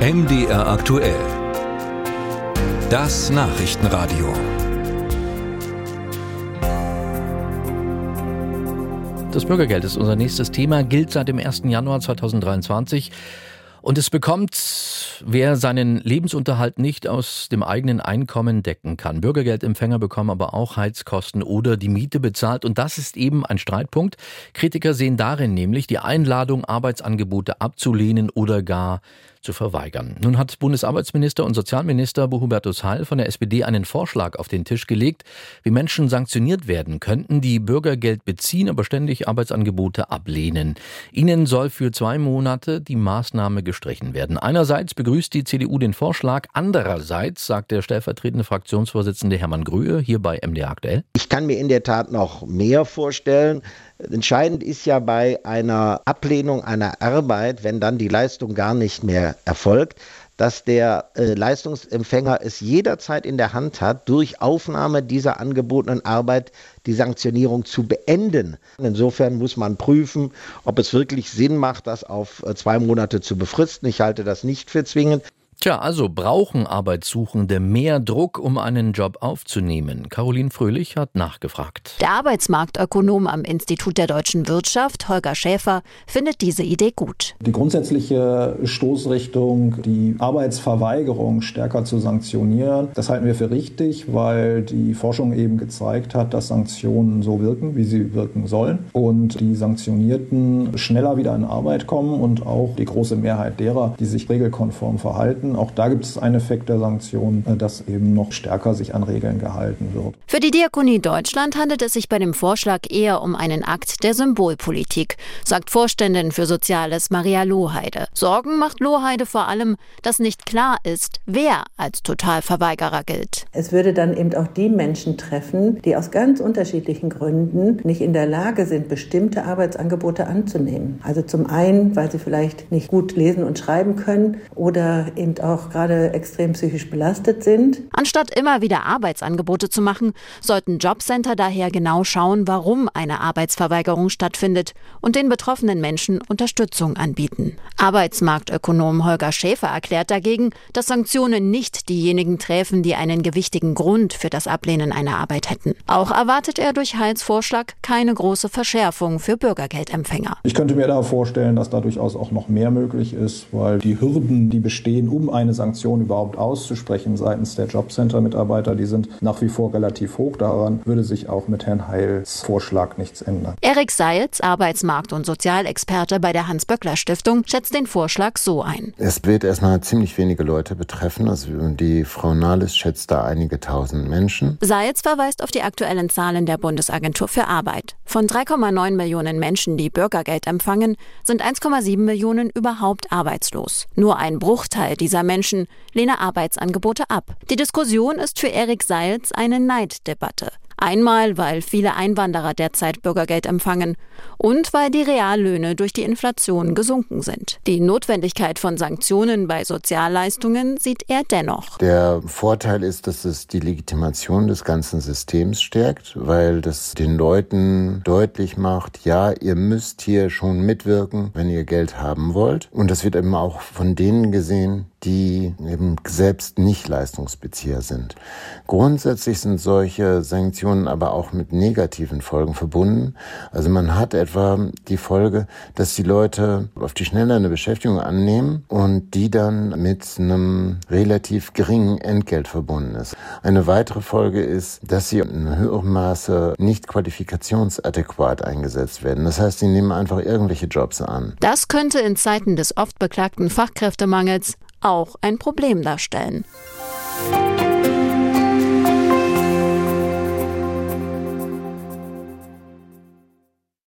MDR aktuell. Das Nachrichtenradio. Das Bürgergeld ist unser nächstes Thema, gilt seit dem 1. Januar 2023. Und es bekommt, wer seinen Lebensunterhalt nicht aus dem eigenen Einkommen decken kann. Bürgergeldempfänger bekommen aber auch Heizkosten oder die Miete bezahlt. Und das ist eben ein Streitpunkt. Kritiker sehen darin nämlich die Einladung, Arbeitsangebote abzulehnen oder gar zu verweigern. Nun hat Bundesarbeitsminister und Sozialminister Hubertus Heil von der SPD einen Vorschlag auf den Tisch gelegt, wie Menschen sanktioniert werden könnten, die Bürgergeld beziehen, aber ständig Arbeitsangebote ablehnen. Ihnen soll für zwei Monate die Maßnahme gestrichen werden. Einerseits begrüßt die CDU den Vorschlag, andererseits sagt der stellvertretende Fraktionsvorsitzende Hermann Grühe hier bei MDR aktuell. Ich kann mir in der Tat noch mehr vorstellen. Entscheidend ist ja bei einer Ablehnung einer Arbeit, wenn dann die Leistung gar nicht mehr erfolgt, dass der äh, Leistungsempfänger es jederzeit in der Hand hat, durch Aufnahme dieser angebotenen Arbeit die Sanktionierung zu beenden. Insofern muss man prüfen, ob es wirklich Sinn macht, das auf äh, zwei Monate zu befristen. Ich halte das nicht für zwingend. Tja, also brauchen Arbeitssuchende mehr Druck, um einen Job aufzunehmen? Caroline Fröhlich hat nachgefragt. Der Arbeitsmarktökonom am Institut der deutschen Wirtschaft, Holger Schäfer, findet diese Idee gut. Die grundsätzliche Stoßrichtung, die Arbeitsverweigerung stärker zu sanktionieren, das halten wir für richtig, weil die Forschung eben gezeigt hat, dass Sanktionen so wirken, wie sie wirken sollen und die Sanktionierten schneller wieder in Arbeit kommen und auch die große Mehrheit derer, die sich regelkonform verhalten, auch da gibt es einen Effekt der Sanktionen, äh, dass eben noch stärker sich an Regeln gehalten wird. Für die Diakonie Deutschland handelt es sich bei dem Vorschlag eher um einen Akt der Symbolpolitik, sagt Vorständin für Soziales Maria Lohheide. Sorgen macht Lohheide vor allem, dass nicht klar ist, wer als Totalverweigerer gilt. Es würde dann eben auch die Menschen treffen, die aus ganz unterschiedlichen Gründen nicht in der Lage sind, bestimmte Arbeitsangebote anzunehmen. Also zum einen, weil sie vielleicht nicht gut lesen und schreiben können oder eben auch gerade extrem psychisch belastet sind. Anstatt immer wieder Arbeitsangebote zu machen, sollten Jobcenter daher genau schauen, warum eine Arbeitsverweigerung stattfindet und den betroffenen Menschen Unterstützung anbieten. Arbeitsmarktökonom Holger Schäfer erklärt dagegen, dass Sanktionen nicht diejenigen treffen, die einen gewichtigen Grund für das Ablehnen einer Arbeit hätten. Auch erwartet er durch Heils Vorschlag keine große Verschärfung für Bürgergeldempfänger. Ich könnte mir da vorstellen, dass da durchaus auch noch mehr möglich ist, weil die Hürden, die bestehen, um eine Sanktion überhaupt auszusprechen seitens der Jobcenter-Mitarbeiter, die sind nach wie vor relativ hoch. Daran würde sich auch mit Herrn Heils Vorschlag nichts ändern. Erik Seitz, Arbeitsmarkt- und Sozialexperte bei der Hans-Böckler-Stiftung, schätzt den Vorschlag so ein. Es wird erstmal ziemlich wenige Leute betreffen. Also die Frau Nahles schätzt da einige tausend Menschen. Seitz verweist auf die aktuellen Zahlen der Bundesagentur für Arbeit. Von 3,9 Millionen Menschen, die Bürgergeld empfangen, sind 1,7 Millionen überhaupt arbeitslos. Nur ein Bruchteil dieser Menschen lehne Arbeitsangebote ab. Die Diskussion ist für Erik Seils eine Neiddebatte. Einmal, weil viele Einwanderer derzeit Bürgergeld empfangen und weil die Reallöhne durch die Inflation gesunken sind. Die Notwendigkeit von Sanktionen bei Sozialleistungen sieht er dennoch. Der Vorteil ist, dass es die Legitimation des ganzen Systems stärkt, weil das den Leuten deutlich macht, ja, ihr müsst hier schon mitwirken, wenn ihr Geld haben wollt. Und das wird eben auch von denen gesehen, die eben selbst nicht Leistungsbezieher sind. Grundsätzlich sind solche Sanktionen aber auch mit negativen Folgen verbunden. Also man hat etwa die Folge, dass die Leute auf die Schnelle eine Beschäftigung annehmen und die dann mit einem relativ geringen Entgelt verbunden ist. Eine weitere Folge ist, dass sie in höherem Maße nicht qualifikationsadäquat eingesetzt werden. Das heißt, sie nehmen einfach irgendwelche Jobs an. Das könnte in Zeiten des oft beklagten Fachkräftemangels auch ein Problem darstellen.